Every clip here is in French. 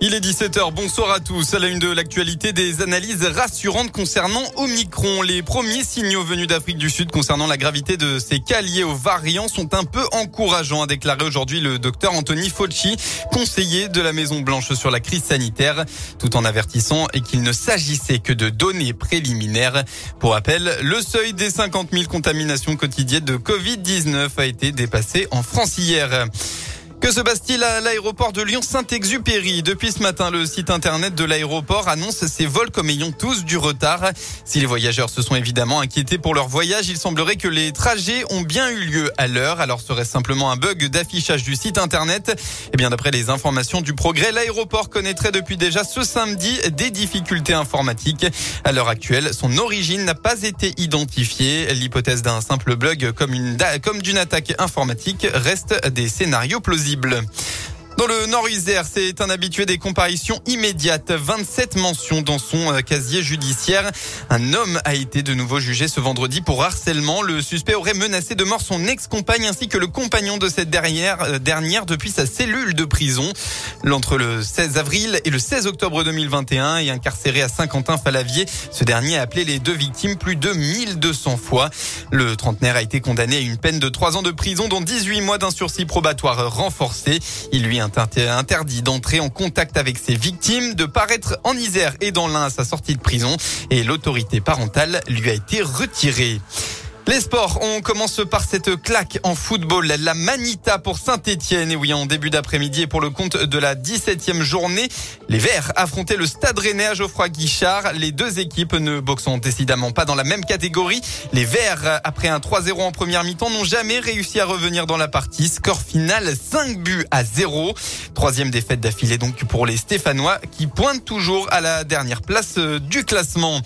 Il est 17h, bonsoir à tous. À la une de l'actualité, des analyses rassurantes concernant Omicron. Les premiers signaux venus d'Afrique du Sud concernant la gravité de ces cas liés aux variants sont un peu encourageants, a déclaré aujourd'hui le docteur Anthony Fauci, conseiller de la Maison Blanche sur la crise sanitaire, tout en avertissant qu'il ne s'agissait que de données préliminaires. Pour rappel, le seuil des 50 000 contaminations quotidiennes de Covid-19 a été dépassé en France hier. Que se passe-t-il à l'aéroport de Lyon-Saint-Exupéry? Depuis ce matin, le site internet de l'aéroport annonce ses vols comme ayant tous du retard. Si les voyageurs se sont évidemment inquiétés pour leur voyage, il semblerait que les trajets ont bien eu lieu à l'heure. Alors serait simplement un bug d'affichage du site internet? Eh bien, d'après les informations du progrès, l'aéroport connaîtrait depuis déjà ce samedi des difficultés informatiques. À l'heure actuelle, son origine n'a pas été identifiée. L'hypothèse d'un simple bug comme d'une attaque informatique reste des scénarios plausibles visible. Dans le Nord-Isère, c'est un habitué des comparitions immédiates. 27 mentions dans son euh, casier judiciaire. Un homme a été de nouveau jugé ce vendredi pour harcèlement. Le suspect aurait menacé de mort son ex-compagne ainsi que le compagnon de cette dernière, euh, dernière depuis sa cellule de prison. Entre le 16 avril et le 16 octobre 2021 et incarcéré à Saint-Quentin-Falavier, ce dernier a appelé les deux victimes plus de 1200 fois. Le trentenaire a été condamné à une peine de 3 ans de prison dont 18 mois d'un sursis probatoire renforcé. Il lui interdit d'entrer en contact avec ses victimes, de paraître en Isère et dans l'Ain à sa sortie de prison et l'autorité parentale lui a été retirée. Les sports, on commence par cette claque en football. La Manita pour Saint-Etienne. Et oui, en début d'après-midi et pour le compte de la 17e journée, les Verts affrontaient le Stade Rennais à Geoffroy Guichard. Les deux équipes ne boxent décidément pas dans la même catégorie. Les Verts, après un 3-0 en première mi-temps, n'ont jamais réussi à revenir dans la partie. Score final 5 buts à 0. Troisième défaite d'affilée donc pour les Stéphanois qui pointent toujours à la dernière place euh, du classement.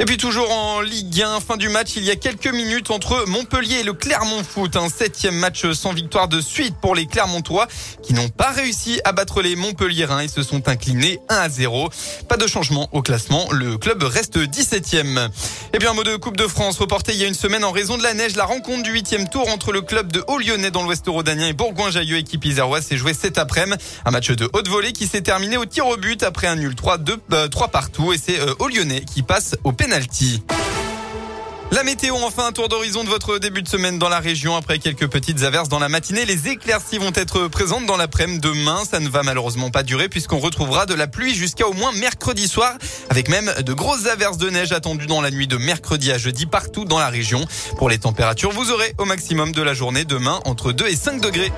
Et puis toujours en Ligue 1, fin du match, il y a quelques minutes entre Montpellier et le Clermont Foot. Un septième match sans victoire de suite pour les Clermontois qui n'ont pas réussi à battre les Montpelliérains et se sont inclinés 1 à 0. Pas de changement au classement, le club reste 17e. Et bien, un mot de Coupe de France reporté il y a une semaine en raison de la neige. La rencontre du huitième tour entre le club de Haut-Lyonnais dans l'Ouest Rhodanien et Bourgoin-Jailleux équipe iséroise s'est joué cet après-midi. Un match de haute volée qui s'est terminé au tir au but après un nul 3, 2, 3 partout et c'est euh, Haut-Lyonnais qui passe au pénal La météo, enfin un tour d'horizon de votre début de semaine dans la région. Après quelques petites averses dans la matinée, les éclaircies vont être présentes dans l'après-midi. Demain, ça ne va malheureusement pas durer puisqu'on retrouvera de la pluie jusqu'à au moins mercredi soir, avec même de grosses averses de neige attendues dans la nuit de mercredi à jeudi partout dans la région. Pour les températures, vous aurez au maximum de la journée demain entre 2 et 5 degrés.